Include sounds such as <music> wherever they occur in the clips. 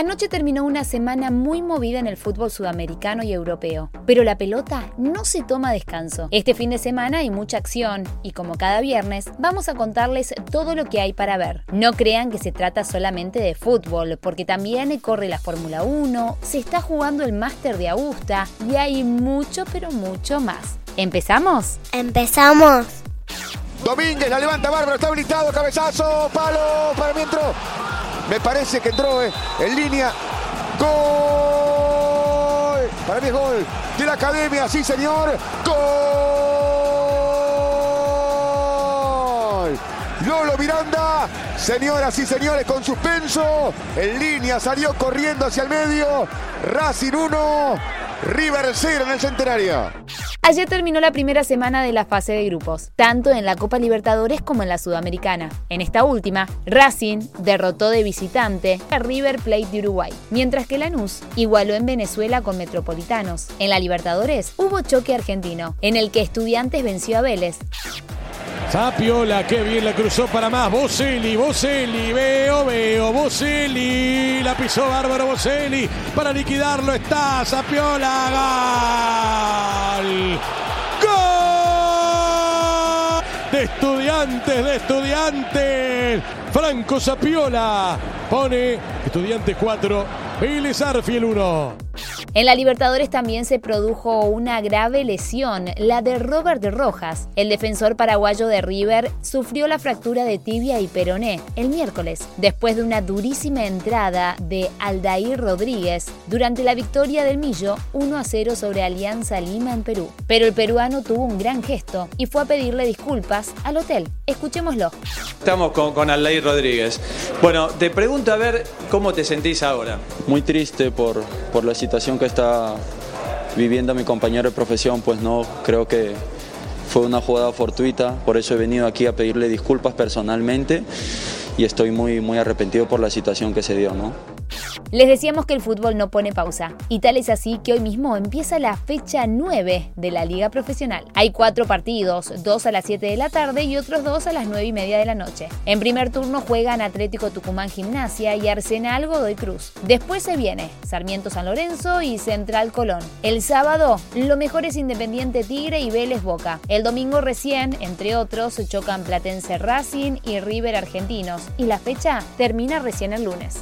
Anoche terminó una semana muy movida en el fútbol sudamericano y europeo, pero la pelota no se toma descanso. Este fin de semana hay mucha acción y como cada viernes vamos a contarles todo lo que hay para ver. No crean que se trata solamente de fútbol, porque también corre la Fórmula 1, se está jugando el Máster de Augusta y hay mucho pero mucho más. ¿Empezamos? Empezamos. Domínguez la levanta Bárbaro, está habilitado, cabezazo, palo, para mientras. Me parece que entró eh, en línea. ¡Gol! Para mí es gol de la academia, sí señor. ¡Gol! Lolo Miranda, señoras y señores, con suspenso. En línea salió corriendo hacia el medio. Racing 1, River 0 en el centenario. Ayer terminó la primera semana de la fase de grupos, tanto en la Copa Libertadores como en la Sudamericana. En esta última, Racing derrotó de visitante a River Plate de Uruguay, mientras que Lanús igualó en Venezuela con Metropolitanos. En la Libertadores hubo choque argentino, en el que Estudiantes venció a Vélez. Zapiola, qué bien la cruzó para más. Boselli, Boselli, veo, veo, Boselli. La pisó bárbaro Boselli. Para liquidarlo está Zapiola. ¡Gol! ¡Gol! De estudiantes, de estudiantes. Franco Zapiola pone Estudiantes 4, Vélez Arfiel 1. En la Libertadores también se produjo una grave lesión, la de Robert Rojas. El defensor paraguayo de River sufrió la fractura de tibia y peroné el miércoles, después de una durísima entrada de Aldair Rodríguez durante la victoria del Millo 1 a 0 sobre Alianza Lima en Perú. Pero el peruano tuvo un gran gesto y fue a pedirle disculpas al hotel. Escuchémoslo. Estamos con, con Aldair Rodríguez. Bueno, te pregunto a ver cómo te sentís ahora. Muy triste por, por la situación que está viviendo mi compañero de profesión, pues no creo que fue una jugada fortuita, por eso he venido aquí a pedirle disculpas personalmente y estoy muy, muy arrepentido por la situación que se dio, ¿no? Les decíamos que el fútbol no pone pausa, y tal es así que hoy mismo empieza la fecha 9 de la Liga Profesional. Hay cuatro partidos, dos a las 7 de la tarde y otros dos a las 9 y media de la noche. En primer turno juegan Atlético Tucumán Gimnasia y Arsenal Godoy Cruz. Después se viene Sarmiento San Lorenzo y Central Colón. El sábado, lo mejor es Independiente Tigre y Vélez Boca. El domingo recién, entre otros, chocan Platense Racing y River Argentinos. Y la fecha termina recién el lunes.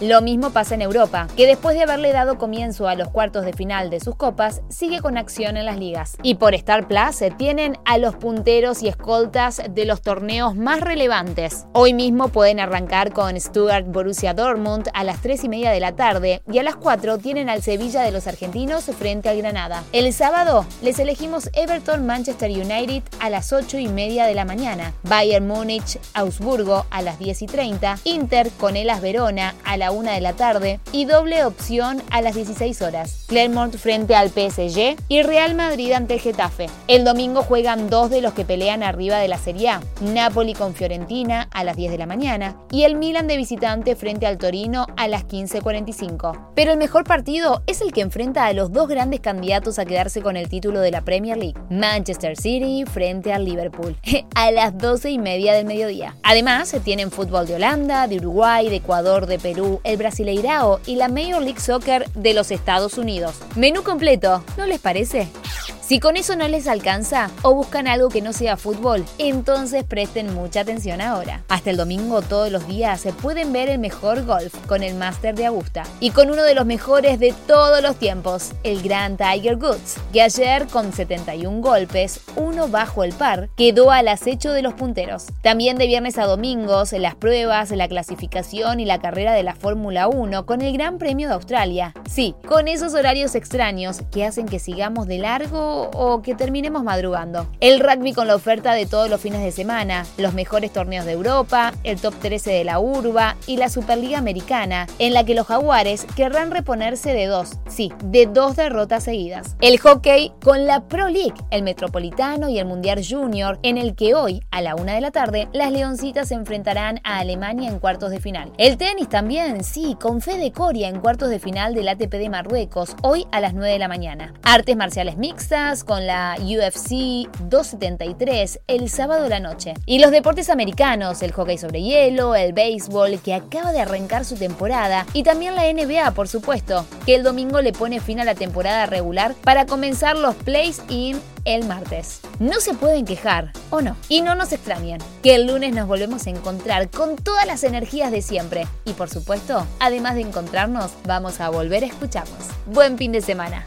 Lo mismo pasa en Europa, que después de haberle dado comienzo a los cuartos de final de sus copas, sigue con acción en las ligas. Y por Star Plus eh, tienen a los punteros y escoltas de los torneos más relevantes. Hoy mismo pueden arrancar con Stuttgart Borussia Dortmund a las 3 y media de la tarde y a las 4 tienen al Sevilla de los argentinos frente al Granada. El sábado les elegimos Everton Manchester United a las 8 y media de la mañana, Bayern Múnich Augsburgo a las 10 y 30, Inter con Elas Verona a la una de la tarde y doble opción a las 16 horas. Clermont frente al PSG y Real Madrid ante el Getafe. El domingo juegan dos de los que pelean arriba de la Serie A, Napoli con Fiorentina a las 10 de la mañana y el Milan de visitante frente al Torino a las 15.45. Pero el mejor partido es el que enfrenta a los dos grandes candidatos a quedarse con el título de la Premier League, Manchester City frente al Liverpool, <laughs> a las 12 y media del mediodía. Además, se tienen fútbol de Holanda, de Uruguay, de Ecuador, de Perú, el Brasileirao y la Major League Soccer de los Estados Unidos. Menú completo, ¿no les parece? Si con eso no les alcanza o buscan algo que no sea fútbol, entonces presten mucha atención ahora. Hasta el domingo todos los días se pueden ver el mejor golf con el Master de Augusta y con uno de los mejores de todos los tiempos, el Gran Tiger Woods, que ayer con 71 golpes, uno bajo el par, quedó al acecho de los punteros. También de viernes a domingos, las pruebas, la clasificación y la carrera de la Fórmula 1 con el Gran Premio de Australia. Sí, con esos horarios extraños que hacen que sigamos de largo o que terminemos madrugando. El rugby con la oferta de todos los fines de semana, los mejores torneos de Europa, el top 13 de la urba y la Superliga Americana, en la que los jaguares querrán reponerse de dos, sí, de dos derrotas seguidas. El hockey con la Pro League, el Metropolitano y el Mundial Junior, en el que hoy, a la una de la tarde, las Leoncitas se enfrentarán a Alemania en cuartos de final. El tenis también, sí, con Fede Coria en cuartos de final del ATP de Marruecos, hoy a las 9 de la mañana. Artes marciales mixtas con la UFC 273 el sábado de la noche. Y los deportes americanos, el hockey sobre hielo, el béisbol, que acaba de arrancar su temporada, y también la NBA, por supuesto, que el domingo le pone fin a la temporada regular para comenzar los plays-in el martes. No se pueden quejar, ¿o no? Y no nos extrañen, que el lunes nos volvemos a encontrar con todas las energías de siempre. Y por supuesto, además de encontrarnos, vamos a volver a escucharnos. Buen fin de semana.